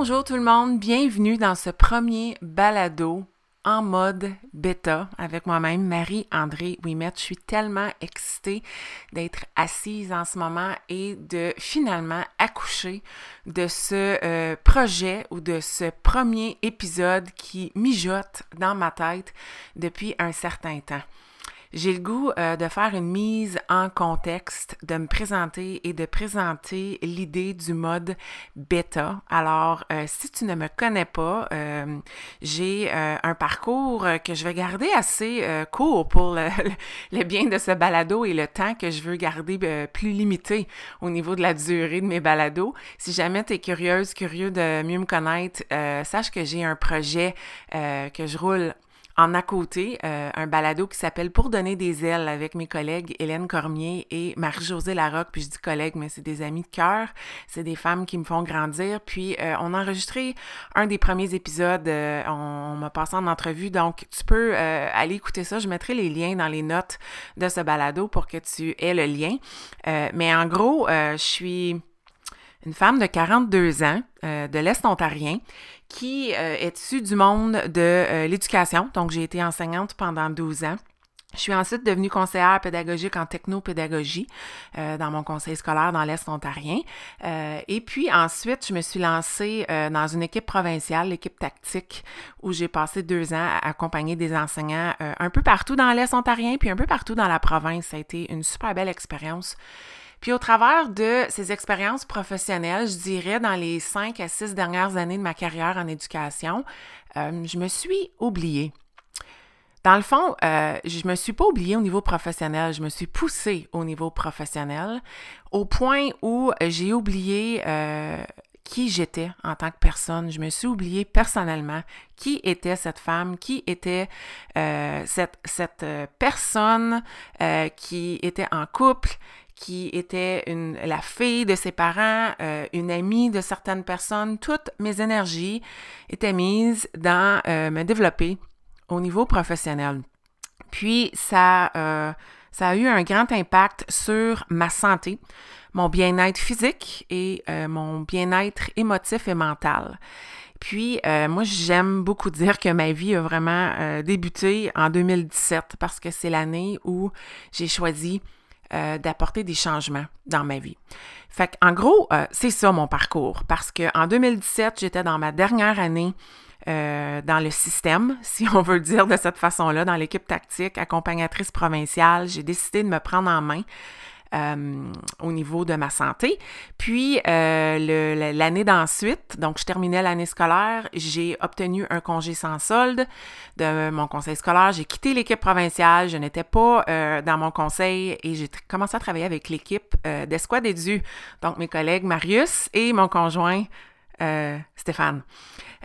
Bonjour tout le monde, bienvenue dans ce premier balado en mode bêta avec moi-même, Marie-André Wimette. Je suis tellement excitée d'être assise en ce moment et de finalement accoucher de ce euh, projet ou de ce premier épisode qui mijote dans ma tête depuis un certain temps. J'ai le goût euh, de faire une mise en contexte, de me présenter et de présenter l'idée du mode bêta. Alors, euh, si tu ne me connais pas, euh, j'ai un parcours que je vais garder assez court pour le, le, bien de ce balado et le temps que je veux garder plus limité au niveau de la durée de mes balados. Si jamais tu es curieuse, curieux de mieux me connaître, sache que j'ai un projet que je roule en à côté euh, un balado qui s'appelle Pour donner des ailes avec mes collègues Hélène Cormier et Marie-Josée Larocque. Puis je dis collègues, mais c'est des amis de cœur. C'est des femmes qui me font grandir. Puis euh, on a enregistré un des premiers épisodes. Euh, on, m'a passé en entrevue. Donc tu peux aller écouter ça. Je mettrai les liens dans les notes de ce balado pour que tu aies le lien. mais en gros, je suis une femme de 42 ans de l'Est ontarien qui euh, est issue du monde de euh, l'éducation. Donc, j'ai été enseignante pendant 12 ans. Je suis ensuite devenue conseillère pédagogique en technopédagogie euh, dans mon conseil scolaire dans l'Est ontarien. et puis ensuite, je me suis lancée dans une équipe provinciale, l'équipe tactique, où j'ai passé deux ans à accompagner des enseignants un peu partout dans l'Est ontarien, puis un peu partout dans la province. Ça a été une super belle expérience. Puis au travers de ces expériences professionnelles, je dirais dans les cinq à six dernières années de ma carrière en éducation, euh, je me suis oubliée. Dans le fond, euh, je me suis pas oubliée au niveau professionnel, je me suis poussée au niveau professionnel au point où j'ai oublié euh, qui j'étais en tant que personne. Je me suis oubliée personnellement qui était cette femme, qui était cette, cette personne qui était en couple, qui était une, la fille de ses parents, euh, une amie de certaines personnes, toutes mes énergies étaient mises dans euh, me développer au niveau professionnel. Puis ça, euh, ça a eu un grand impact sur ma santé, mon bien-être physique et mon bien-être émotif et mental. Puis, moi, j'aime beaucoup dire que ma vie a vraiment débuté en 2017 parce que c'est l'année où j'ai choisi euh, d'apporter des changements dans ma vie. Fait en gros, euh, c'est ça mon parcours parce qu'en 2017, j'étais dans ma dernière année euh, dans le système, si on veut dire de cette façon-là, dans l'équipe tactique, accompagnatrice provinciale. J'ai décidé de me prendre en main euh, au niveau de ma santé. Puis euh, l'année d'ensuite, donc je terminais l'année scolaire, j'ai obtenu un congé sans solde de mon conseil scolaire. J'ai quitté l'équipe provinciale, je n'étais pas euh, dans mon conseil et j'ai commencé à travailler avec l'équipe d'Esquad Edu, donc mes collègues Marius et mon conjoint Stéphane.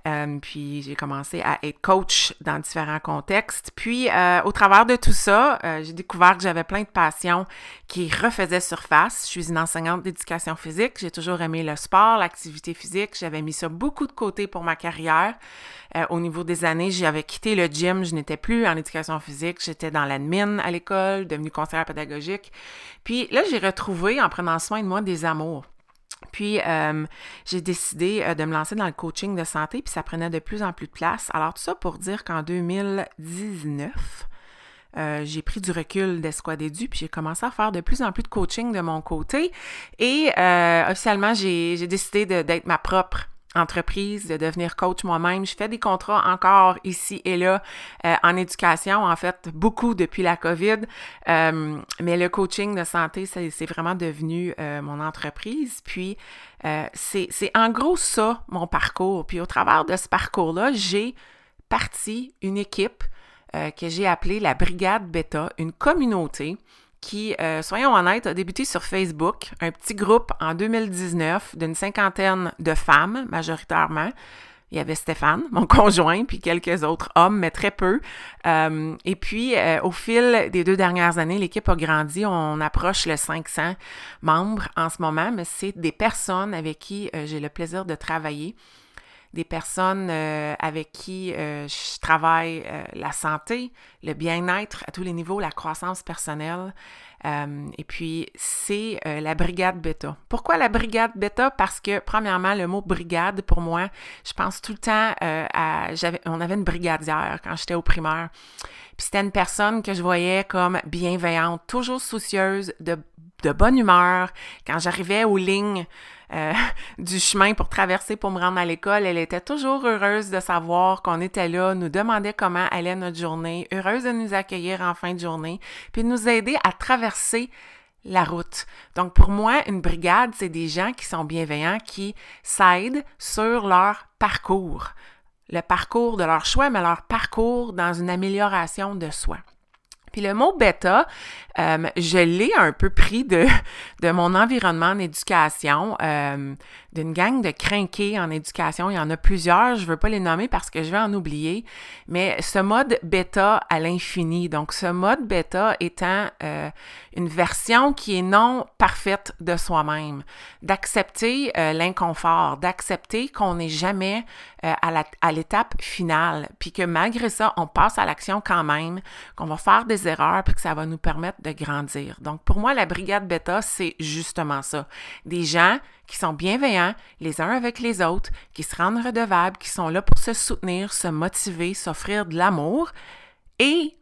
Euh, puis j'ai commencé à être coach dans différents contextes. Puis euh, au travers de tout ça, euh, j'ai découvert que j'avais plein de passions qui refaisaient surface. Je suis une enseignante d'éducation physique. J'ai toujours aimé le sport, l'activité physique. J'avais mis ça beaucoup de côté pour ma carrière. au niveau des années, j'avais quitté le gym. Je n'étais plus en éducation physique. J'étais dans l'admin à l'école, devenue conseillère pédagogique. Puis là, j'ai retrouvé, en prenant soin de moi, des amours. Puis, euh, j'ai décidé euh, de me lancer dans le coaching de santé, puis ça prenait de plus en plus de place. Alors, tout ça pour dire qu'en 2019, euh, j'ai pris du recul d'Esquadédu, puis j'ai commencé à faire de plus en plus de coaching de mon côté. Et officiellement, j'ai décidé d'être ma propre entreprise, de devenir coach moi-même. Je fais des contrats encore ici et là euh, en éducation, en fait, beaucoup depuis la COVID. Euh, mais le coaching de santé, c'est vraiment devenu euh, mon entreprise. Puis, c'est en gros ça, mon parcours. Puis, au travers de ce parcours-là, j'ai parti une équipe que j'ai appelée la Brigade Beta, une communauté qui, euh, soyons honnêtes, a débuté sur Facebook, un petit groupe en 2019 d'une cinquantaine de femmes, majoritairement. Il y avait Stéphane, mon conjoint, puis quelques autres hommes, mais très peu. Euh, et puis, euh, au fil des deux dernières années, l'équipe a grandi. On approche le 500 membres en ce moment, mais c'est des personnes avec qui j'ai le plaisir de travailler des personnes euh, avec qui euh, je travaille euh, la santé, le bien-être à tous les niveaux, la croissance personnelle. et puis, c'est la brigade bêta. Pourquoi la brigade bêta? Parce que, premièrement, le mot brigade, pour moi, je pense tout le temps à... on avait une brigadière quand j'étais au primaire. Puis c'était une personne que je voyais comme bienveillante, toujours soucieuse, de, de bonne humeur. Quand j'arrivais aux lignes euh, du chemin pour traverser pour me rendre à l'école, elle était toujours heureuse de savoir qu'on était là, nous demandait comment allait notre journée, heureuse de nous accueillir en fin de journée, puis de nous aider à traverser la route. Donc pour moi, une brigade, c'est des gens qui sont bienveillants, qui s'aident sur leur parcours, le parcours de leur choix, mais leur parcours dans une amélioration de soi. Puis le mot bêta, euh, je l'ai un peu pris de, de mon environnement en éducation, euh, d'une gang de crinqués en éducation. Il y en a plusieurs, je ne veux pas les nommer parce que je vais en oublier, mais ce mode bêta à l'infini. Donc, ce mode bêta étant euh, une version qui est non parfaite de soi-même, d'accepter l'inconfort, d'accepter qu'on n'est jamais à l'étape finale, puis que malgré ça, on passe à l'action quand même, qu'on va faire des erreurs, puis que ça va nous permettre de grandir. Donc, pour moi, la brigade bêta, c'est justement ça. Des gens qui sont bienveillants les uns avec les autres, qui se rendent redevables, qui sont là pour se soutenir, se motiver, s'offrir de l'amour. Et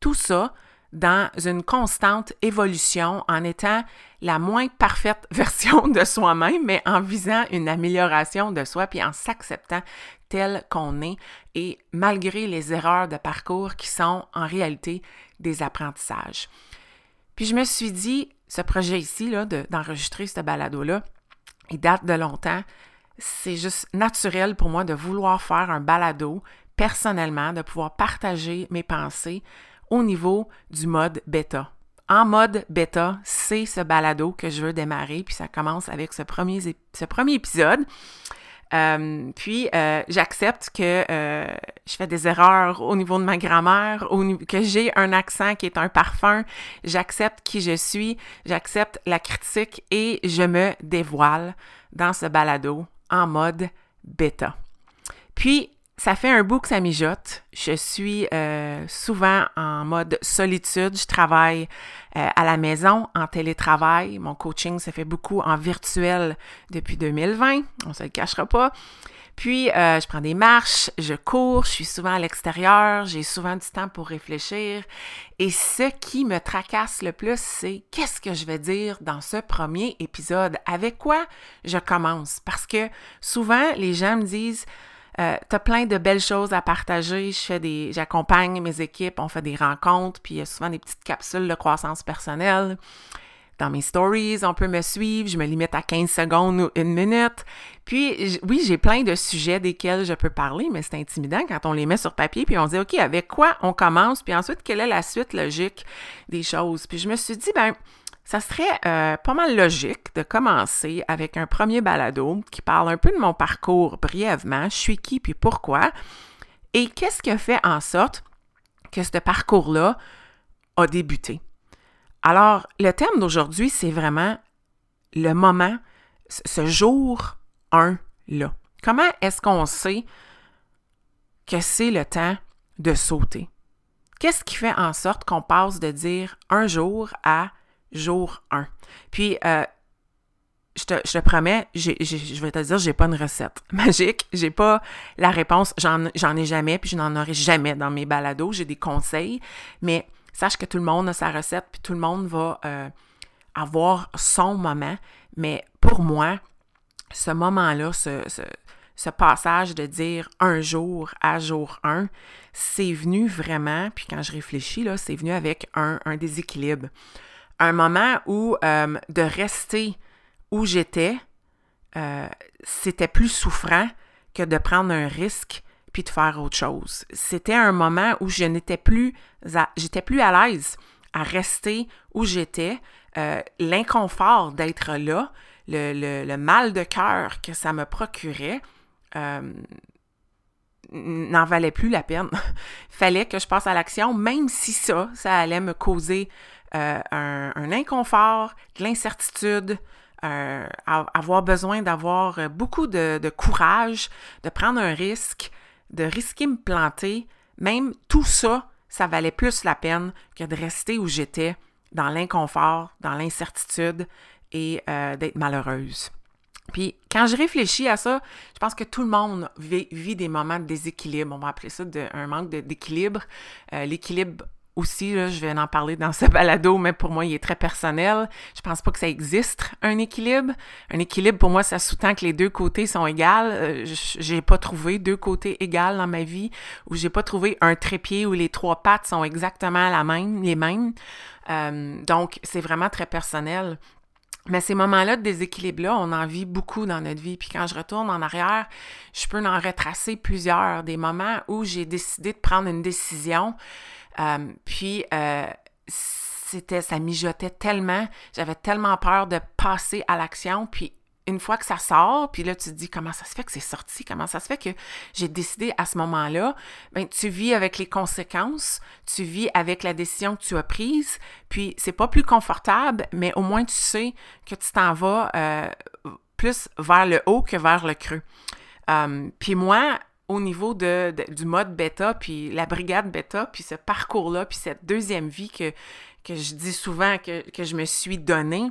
tout ça dans une constante évolution en étant la moins parfaite version de soi-même, mais en visant une amélioration de soi, puis en s'acceptant tel qu'on est, et malgré les erreurs de parcours qui sont en réalité des apprentissages. Puis je me suis dit, ce projet ici, d'enregistrer ce balado-là, il date de longtemps. C'est juste naturel pour moi de vouloir faire un balado personnellement, de pouvoir partager mes pensées au niveau du mode bêta. En mode bêta, c'est ce balado que je veux démarrer, puis ça commence avec ce premier, ce premier épisode. Euh, puis, euh, j'accepte que euh, je fais des erreurs au niveau de ma grammaire, que j'ai un accent qui est un parfum. J'accepte qui je suis, j'accepte la critique et je me dévoile dans ce balado en mode bêta. Puis, ça fait un bout que ça mijote. Je suis euh, souvent en mode solitude. Je travaille euh, à la maison, en télétravail. Mon coaching se fait beaucoup en virtuel depuis 2020. On ne se le cachera pas. Puis, euh, je prends des marches, je cours, je suis souvent à l'extérieur, j'ai souvent du temps pour réfléchir. Et ce qui me tracasse le plus, c'est qu'est-ce que je vais dire dans ce premier épisode? Avec quoi je commence? Parce que souvent, les gens me disent, euh, tu as plein de belles choses à partager. Je fais des, j'accompagne mes équipes, on fait des rencontres, puis il y a souvent des petites capsules de croissance personnelle. Dans mes stories, on peut me suivre, je me limite à 15 secondes ou une minute. Puis, oui, j'ai plein de sujets desquels je peux parler, mais c'est intimidant quand on les met sur papier, puis on dit, OK, avec quoi on commence, puis ensuite, quelle est la suite logique des choses? Puis je me suis dit, ben, ça serait euh, pas mal logique de commencer avec un premier balado qui parle un peu de mon parcours brièvement, je suis qui puis pourquoi, et qu'est-ce qui a fait en sorte que ce parcours-là a débuté? Alors, le thème d'aujourd'hui, c'est vraiment le moment, ce jour 1-là. Comment est-ce qu'on sait que c'est le temps de sauter? Qu'est-ce qui fait en sorte qu'on passe de dire un jour à jour 1. Puis, euh, je te, promets, je vais te dire, j'ai pas une recette magique, j'ai pas la réponse, j'en ai jamais, puis je n'en aurai jamais dans mes balados, j'ai des conseils, mais sache que tout le monde a sa recette, puis tout le monde va euh, avoir son moment, mais pour moi, ce moment-là, ce, ce, passage de dire un jour à jour 1, c'est venu vraiment, puis quand je réfléchis, c'est venu avec un déséquilibre un moment où euh, de rester où j'étais, euh, c'était plus souffrant que de prendre un risque puis de faire autre chose. C'était un moment où je n'étais plus, j'étais plus à l'aise à rester où j'étais, euh, l'inconfort d'être là, le, mal de cœur que ça me procurait, n'en valait plus la peine. Fallait que je passe à l'action, même si ça, ça allait me causer euh, un, inconfort, de l'incertitude, avoir besoin d'avoir beaucoup de, courage, de prendre un risque, de risquer me planter. Même tout ça, ça valait plus la peine que de rester où j'étais, dans l'inconfort, dans l'incertitude et euh, d'être malheureuse. Puis quand je réfléchis à ça, je pense que tout le monde vit, des moments de déséquilibre. On va appeler ça un manque d'équilibre. Euh, l'équilibre aussi, je vais en parler dans ce balado, mais pour moi, il est très personnel. Je pense pas que ça existe, un équilibre. Un équilibre, pour moi, ça sous-tend que les deux côtés sont égaux. Euh, j'ai pas trouvé deux côtés égaux dans ma vie, ou j'ai pas trouvé un trépied où les trois pattes sont exactement la même, les mêmes. Euh, donc, c'est vraiment très personnel. Mais ces moments-là de déséquilibre-là, on en vit beaucoup dans notre vie. Puis quand je retourne en arrière, je peux en retracer plusieurs, des moments où j'ai décidé de prendre une décision euh, puis, euh, c'était, ça mijotait tellement, j'avais tellement peur de passer à l'action, puis une fois que ça sort, puis là, tu te dis comment ça se fait que c'est sorti, comment ça se fait que j'ai décidé à ce moment-là, ben tu vis avec les conséquences, tu vis avec la décision que tu as prise, puis c'est pas plus confortable, mais au moins tu sais que tu t'en vas euh, plus vers le haut que vers le creux. puis moi, au niveau de, du mode bêta, puis la brigade bêta, puis ce parcours-là, puis cette deuxième vie que, je dis souvent que, que je me suis donnée,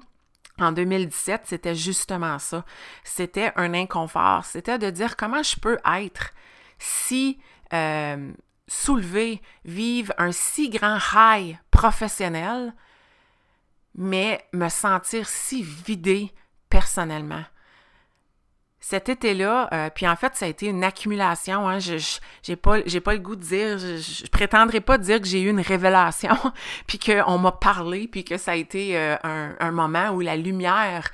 en 2017, c'était justement ça. C'était un inconfort. C'était de dire comment je peux être si euh, soulevé, vivre un si grand high professionnel, mais me sentir si vidé personnellement cet été-là, euh, puis en fait, ça a été une accumulation. Hein, je j'ai pas, pas le goût de dire, je, je prétendrai pas dire que j'ai eu une révélation, puis qu'on m'a parlé, puis que ça a été euh, un, moment où la lumière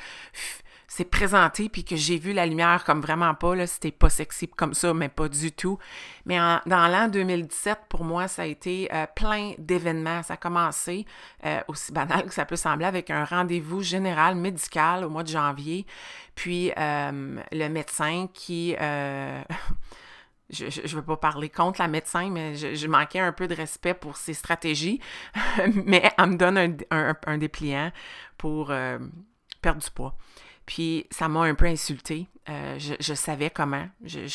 s'est présenté puis que j'ai vu la lumière comme vraiment pas, là, c'était pas sexy comme ça, mais pas du tout. Mais dans l'an 2017, pour moi, ça a été euh, plein d'événements. Ça a commencé, euh, aussi banal que ça peut sembler, avec un rendez-vous général médical au mois de janvier. Puis euh, le médecin qui... je ne veux pas parler contre la médecin, mais je, manquais un peu de respect pour ses stratégies. mais elle me donne un, un, un dépliant pour perdre du poids. Puis ça m'a un peu insultée. Euh, je, savais comment. j'ai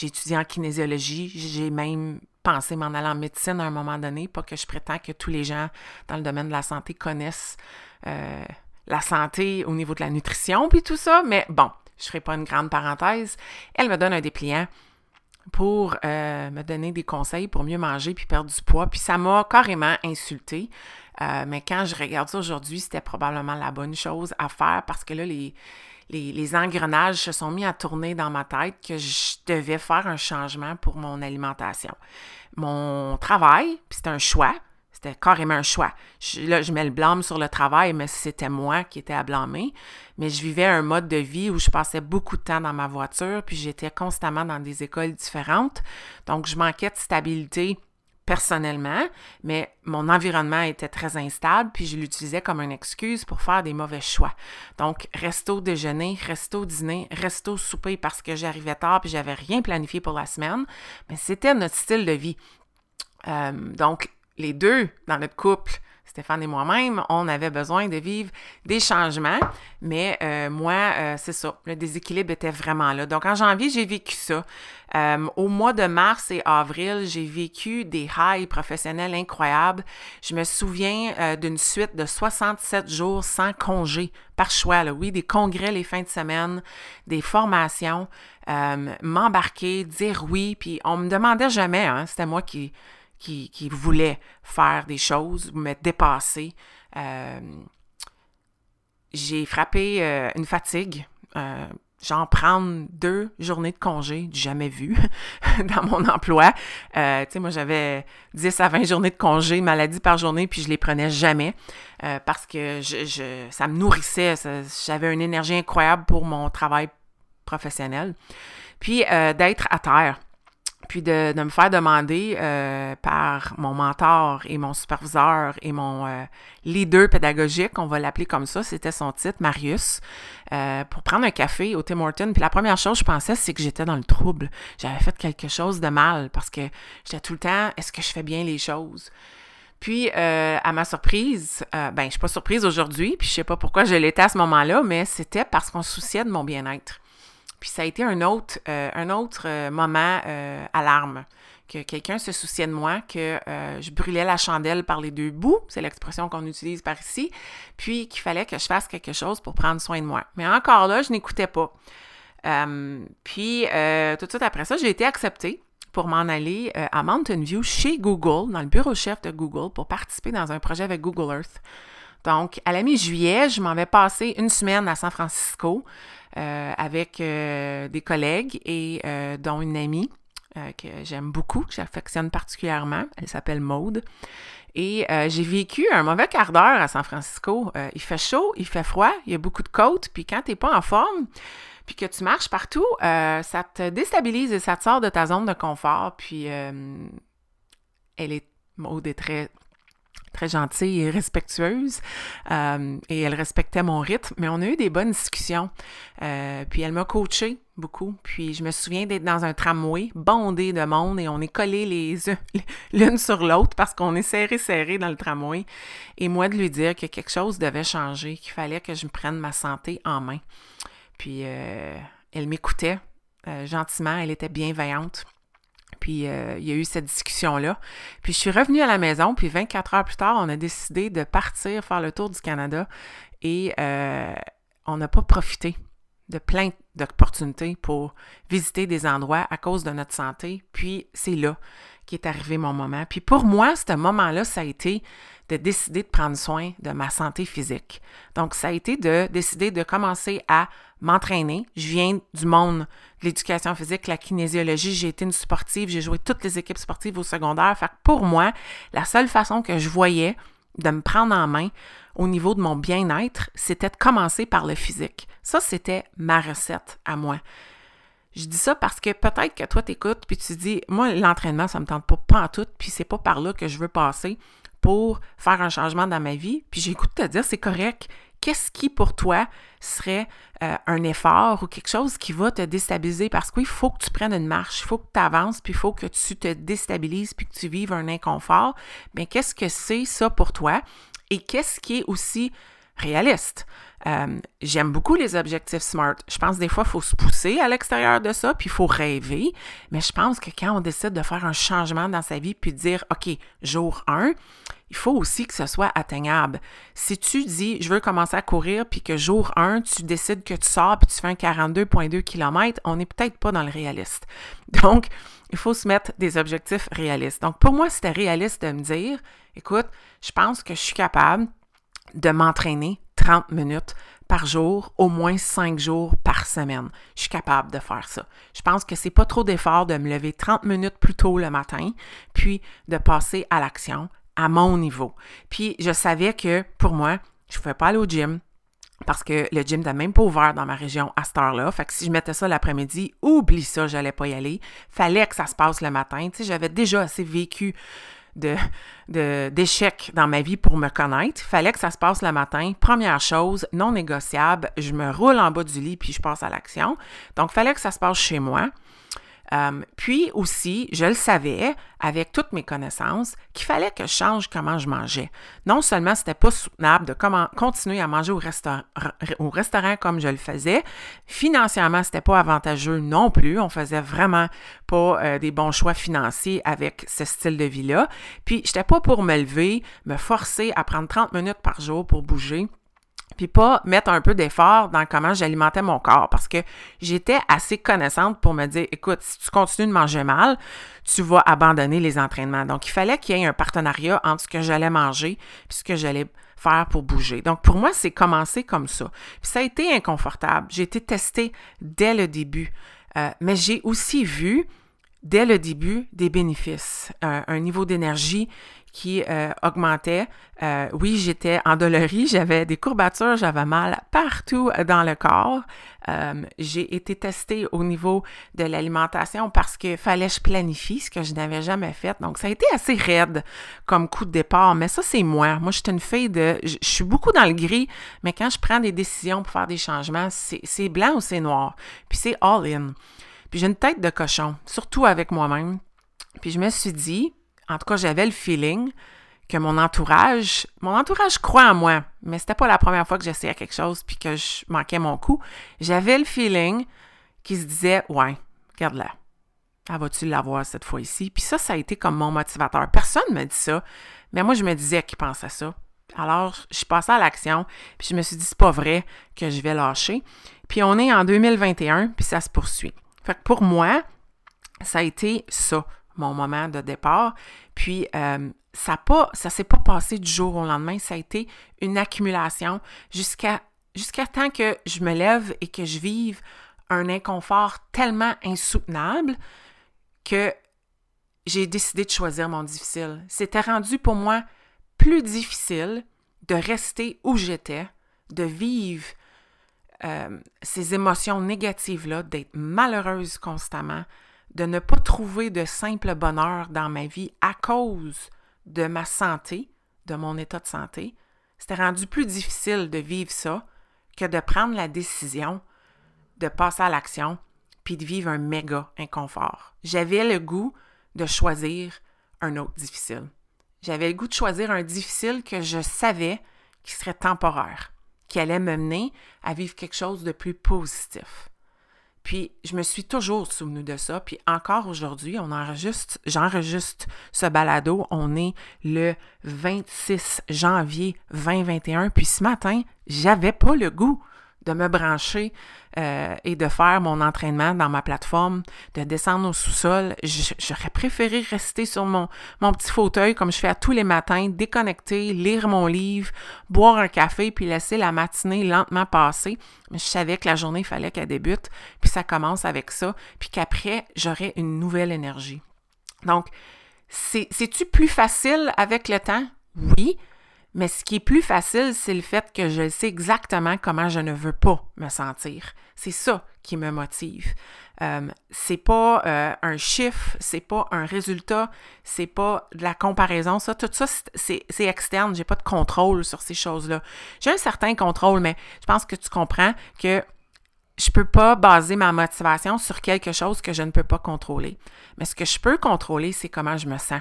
étudié en kinésiologie. J'ai même pensé m'en aller en médecine à un moment donné. Pas que je prétends que tous les gens dans le domaine de la santé connaissent euh, la santé au niveau de la nutrition puis tout ça. Mais bon, je ne ferai pas une grande parenthèse. Elle me donne un dépliant pour euh, me donner des conseils pour mieux manger puis perdre du poids. Puis ça m'a carrément insultée. Euh, mais quand je regarde ça aujourd'hui, c'était probablement la bonne chose à faire parce que là, les, les, engrenages se sont mis à tourner dans ma tête que je devais faire un changement pour mon alimentation. Mon travail, puis c'était un choix, c'était carrément un choix. là, je mets le blâme sur le travail, mais c'était moi qui étais à blâmer. Mais je vivais un mode de vie où je passais beaucoup de temps dans ma voiture, puis j'étais constamment dans des écoles différentes. Donc, je manquais de stabilité personnellement, mais mon environnement était très instable, puis je l'utilisais comme une excuse pour faire des mauvais choix. Donc, resto déjeuner, resto dîner, resto souper parce que j'arrivais tard puis j'avais rien planifié pour la semaine, mais c'était notre style de vie. Euh, donc, les deux dans notre couple, Stéphane et moi-même, on avait besoin de vivre des changements, mais euh, moi, euh, c'est ça, le déséquilibre était vraiment là. Donc en janvier, j'ai vécu ça. Euh, au mois de mars et avril, j'ai vécu des highs professionnels incroyables. Je me souviens d'une suite de 67 jours sans congé par choix. Oui, des congrès les fins de semaine, des formations, m'embarquer, dire oui, puis on me demandait jamais, hein, c'était moi qui qui, qui voulait faire des choses, me dépasser. Euh, j'ai frappé euh, une fatigue. Euh, genre prendre deux journées de congé, jamais vu dans mon emploi. tu sais, moi, j'avais 10 à 20 journées de congé, maladie par journée, puis je les prenais jamais parce que ça me nourrissait. J'avais une énergie incroyable pour mon travail professionnel. Puis d'être à terre puis de, me faire demander euh, par mon mentor et mon superviseur et mon euh, leader pédagogique, on va l'appeler comme ça, c'était son titre, Marius, euh, pour prendre un café au Tim Hortons. Puis la première chose que je pensais, c'est que j'étais dans le trouble. J'avais fait quelque chose de mal parce que j'étais tout le temps, est-ce que je fais bien les choses? Puis, à ma surprise, ben, je suis pas surprise aujourd'hui, puis je sais pas pourquoi je l'étais à ce moment-là, mais c'était parce qu'on se souciait de mon bien-être. Puis ça a été un autre, euh, un autre euh, moment euh, alarme, que quelqu'un se souciait de moi, que je brûlais la chandelle par les deux bouts, c'est l'expression qu'on utilise par ici, puis qu'il fallait que je fasse quelque chose pour prendre soin de moi. Mais encore là, je n'écoutais pas. puis tout de suite après ça, j'ai été acceptée pour m'en aller à Mountain View chez Google, dans le bureau chef de Google, pour participer dans un projet avec Google Earth. Donc, à la mi-juillet, je m'en vais passer une semaine à San Francisco avec euh, des collègues et euh, dont une amie que j'aime beaucoup, que j'affectionne particulièrement. Elle s'appelle Maude. Et j'ai vécu un mauvais quart d'heure à San Francisco. il fait chaud, il fait froid, il y a beaucoup de côtes, puis quand tu n'es pas en forme, puis que tu marches partout, ça te déstabilise et ça te sort de ta zone de confort. Puis elle est, Maude est très très gentille et respectueuse. Euh, et elle respectait mon rythme, mais on a eu des bonnes discussions. Euh, puis elle m'a coaché beaucoup. Puis je me souviens d'être dans un tramway bondé de monde et on est collés les l'une sur l'autre parce qu'on est serré serré dans le tramway. Et moi de lui dire que quelque chose devait changer, qu'il fallait que je me prenne ma santé en main. Puis euh, elle m'écoutait gentiment, elle était bienveillante. Puis euh, il y a eu cette discussion-là. Puis je suis revenue à la maison, puis 24 heures plus tard, on a décidé de partir faire le tour du Canada et euh, on n'a pas profité de plein d'opportunités pour visiter des endroits à cause de notre santé. Puis c'est là qu'est arrivé mon moment. Puis pour moi, ce moment-là, ça a été de décider de prendre soin de ma santé physique. Donc, ça a été de décider de commencer à m'entraîner. Je viens du monde de l'éducation physique, la kinésiologie. J'ai été une sportive. J'ai joué toutes les équipes sportives au secondaire. Fait pour moi, la seule façon que je voyais de me prendre en main au niveau de mon bien-être, c'était de commencer par le physique. Ça, c'était ma recette à moi. Je dis ça parce que peut-être que toi, t'écoutes, puis tu dis, moi, l'entraînement, ça me tente pas, pas en tout, puis c'est pas par là que je veux passer pour faire un changement dans ma vie. Puis j'écoute te dire, c'est correct. Qu'est-ce qui, pour toi, serait euh, un effort ou quelque chose qui va te déstabiliser? Parce qu'il faut que tu prennes une marche, il faut que tu avances, puis il faut que tu te déstabilises, puis que tu vives un inconfort. Mais qu'est-ce que c'est ça pour toi? Et qu'est-ce qui est aussi réaliste? Euh, j'aime beaucoup les objectifs SMART. Je pense des fois, il faut se pousser à l'extérieur de ça, puis il faut rêver. Mais je pense que quand on décide de faire un changement dans sa vie, puis de dire, OK, jour 1, il faut aussi que ce soit atteignable. Si tu dis, je veux commencer à courir, puis que jour 1, tu décides que tu sors, puis tu fais un 42,2 km, on n'est peut-être pas dans le réaliste. Donc, il faut se mettre des objectifs réalistes. Donc, pour moi, c'était réaliste de me dire, écoute, je pense que je suis capable de m'entraîner 30 minutes par jour, au moins 5 jours par semaine. Je suis capable de faire ça. Je pense que c'est pas trop d'effort de me lever 30 minutes plus tôt le matin, puis de passer à l'action à mon niveau. Puis je savais que pour moi, je ne pouvais pas aller au gym, parce que le gym n'était même pas ouvert dans ma région à cette heure-là. Fait que si je mettais ça l'après-midi, oublie ça, j'allais pas y aller. Fallait que ça se passe le matin. Tu sais, j'avais déjà assez vécu de, d'échecs dans ma vie pour me connaître. Fallait que ça se passe le matin. Première chose, non négociable, je me roule en bas du lit puis je passe à l'action. Donc, fallait que ça se passe chez moi. Euh, puis aussi, je le savais, avec toutes mes connaissances, qu'il fallait que je change comment je mangeais. Non seulement c'était pas soutenable de continuer à manger au, restaurant, au restaurant comme je le faisais, financièrement, c'était pas avantageux non plus. On faisait vraiment pas euh, des bons choix financiers avec ce style de vie-là. Puis, j'étais pas pour me lever, me forcer à prendre 30 minutes par jour pour bouger puis pas mettre un peu d'effort dans comment j'alimentais mon corps parce que j'étais assez connaissante pour me dire écoute, si tu continues de manger mal, tu vas abandonner les entraînements. Donc il fallait qu'il y ait un partenariat entre ce que j'allais manger et ce que j'allais faire pour bouger. Donc pour moi, c'est commencer comme ça. Puis ça a été inconfortable. J'ai été testée dès le début. Euh, mais j'ai aussi vu dès le début des bénéfices, un niveau d'énergie qui euh, augmentait. Euh, oui, j'étais endolorie, j'avais des courbatures, j'avais mal partout dans le corps. Euh, j'ai été testée au niveau de l'alimentation parce qu'il fallait que je planifie ce que je n'avais jamais fait. Donc, ça a été assez raide comme coup de départ, mais ça, c'est moi. Moi, je suis une fille de... Je, je suis beaucoup dans le gris, mais quand je prends des décisions pour faire des changements, c'est blanc ou c'est noir? Puis c'est all-in. Puis j'ai une tête de cochon, surtout avec moi-même. Puis je me suis dit, en tout cas, j'avais le feeling que mon entourage, mon entourage croit en moi, mais c'était pas la première fois que j'essayais quelque chose puis que je manquais mon coup. J'avais le feeling qui se disait, ouais, regarde-la. Ah, vas-tu l'avoir cette fois-ci? Puis ça, ça a été comme mon motivateur. Personne ne me dit ça, mais moi, je me disais qu'il pensait ça. Alors, je suis passée à l'action, puis je me suis dit, c'est pas vrai que je vais lâcher. Puis on est en 2021, puis ça se poursuit. Fait que pour moi, ça a été ça, mon moment de départ. Puis euh, ça pas, ça s'est pas passé du jour au lendemain, ça a été une accumulation jusqu'à jusqu'à temps que je me lève et que je vive un inconfort tellement insoutenable que j'ai décidé de choisir mon difficile. C'était rendu pour moi plus difficile de rester où j'étais, de vivre euh, ces émotions négatives-là, d'être malheureuse constamment, de ne pas trouver de simple bonheur dans ma vie à cause de ma santé, de mon état de santé, c'était rendu plus difficile de vivre ça que de prendre la décision de passer à l'action puis de vivre un méga inconfort. J'avais le goût de choisir un autre difficile. J'avais le goût de choisir un difficile que je savais qui serait temporaire, qui allait me mener à vivre quelque chose de plus positif. Puis je me suis toujours souvenu de ça. Puis encore aujourd'hui, on enregistre, j'enregistre ce balado. On est le 26 janvier 2021. Puis ce matin, j'avais pas le goût de me brancher euh, et de faire mon entraînement dans ma plateforme, de descendre au sous-sol. J'aurais préféré rester sur mon, petit fauteuil comme je fais tous les matins, déconnecter, lire mon livre, boire un café, puis laisser la matinée lentement passer. Mais je savais que la journée, il fallait qu'elle débute, puis ça commence avec ça, puis qu'après, j'aurais une nouvelle énergie. Donc, c'est-tu plus facile avec le temps? Oui, mais ce qui est plus facile, c'est le fait que je sais exactement comment je ne veux pas me sentir. C'est ça qui me motive. Euh, c'est pas euh, un chiffre, c'est pas un résultat, c'est pas de la comparaison. Ça, tout ça, c'est externe. J'ai pas de contrôle sur ces choses-là. J'ai un certain contrôle, mais je pense que tu comprends que je peux pas baser ma motivation sur quelque chose que je ne peux pas contrôler. Mais ce que je peux contrôler, c'est comment je me sens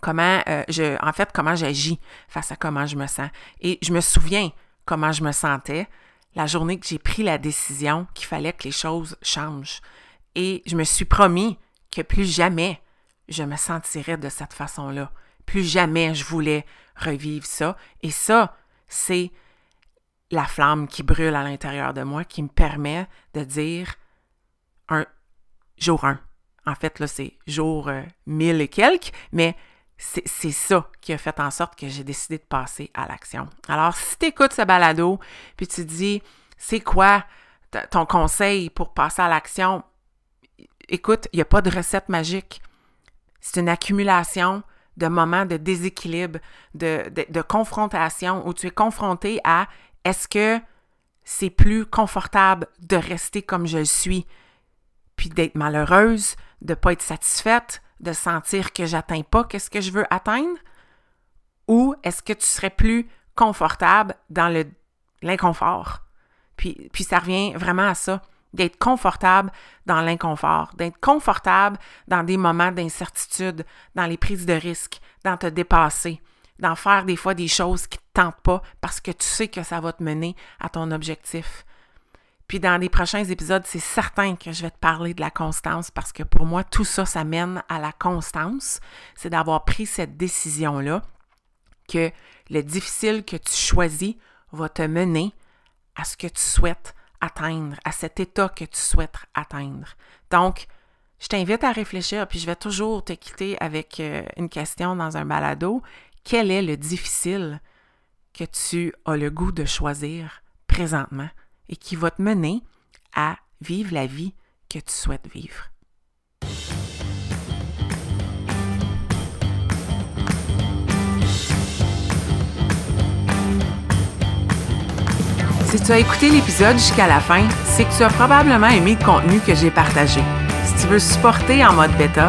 comment euh, je, en fait, comment j'agis face à comment je me sens. Et je me souviens comment je me sentais la journée que j'ai pris la décision qu'il fallait que les choses changent. Et je me suis promis que plus jamais je me sentirais de cette façon-là. Plus jamais je voulais revivre ça. Et ça, c'est la flamme qui brûle à l'intérieur de moi qui me permet de dire un jour un. En fait, là, c'est jour euh, mille et quelques, mais c'est ça qui a fait en sorte que j'ai décidé de passer à l'action. Alors, si tu écoutes ce balado, puis tu dis, c'est quoi ton conseil pour passer à l'action? Écoute, il n'y a pas de recette magique. C'est une accumulation de moments de déséquilibre, de, de, de confrontation, où tu es confronté à est-ce que c'est plus confortable de rester comme je le suis, puis d'être malheureuse, de ne pas être satisfaite, de sentir que j'atteins pas qu'est-ce que je veux atteindre? Ou est-ce que tu serais plus confortable dans l'inconfort? Puis, puis ça revient vraiment à ça, d'être confortable dans l'inconfort, d'être confortable dans des moments d'incertitude, dans les prises de risques, dans te dépasser, d'en faire des fois des choses qui ne te tentent pas parce que tu sais que ça va te mener à ton objectif. Puis dans les prochains épisodes, c'est certain que je vais te parler de la constance parce que pour moi, tout ça, ça mène à la constance. C'est d'avoir pris cette décision-là que le difficile que tu choisis va te mener à ce que tu souhaites atteindre, à cet état que tu souhaites atteindre. Donc, je t'invite à réfléchir, puis je vais toujours te quitter avec euh, une question dans un balado. Quel est le difficile que tu as le goût de choisir présentement? et qui va te mener à vivre la vie que tu souhaites vivre. Si tu as écouté l'épisode jusqu'à la fin, c'est que tu as probablement aimé le contenu que j'ai partagé. Si tu veux supporter en mode bêta,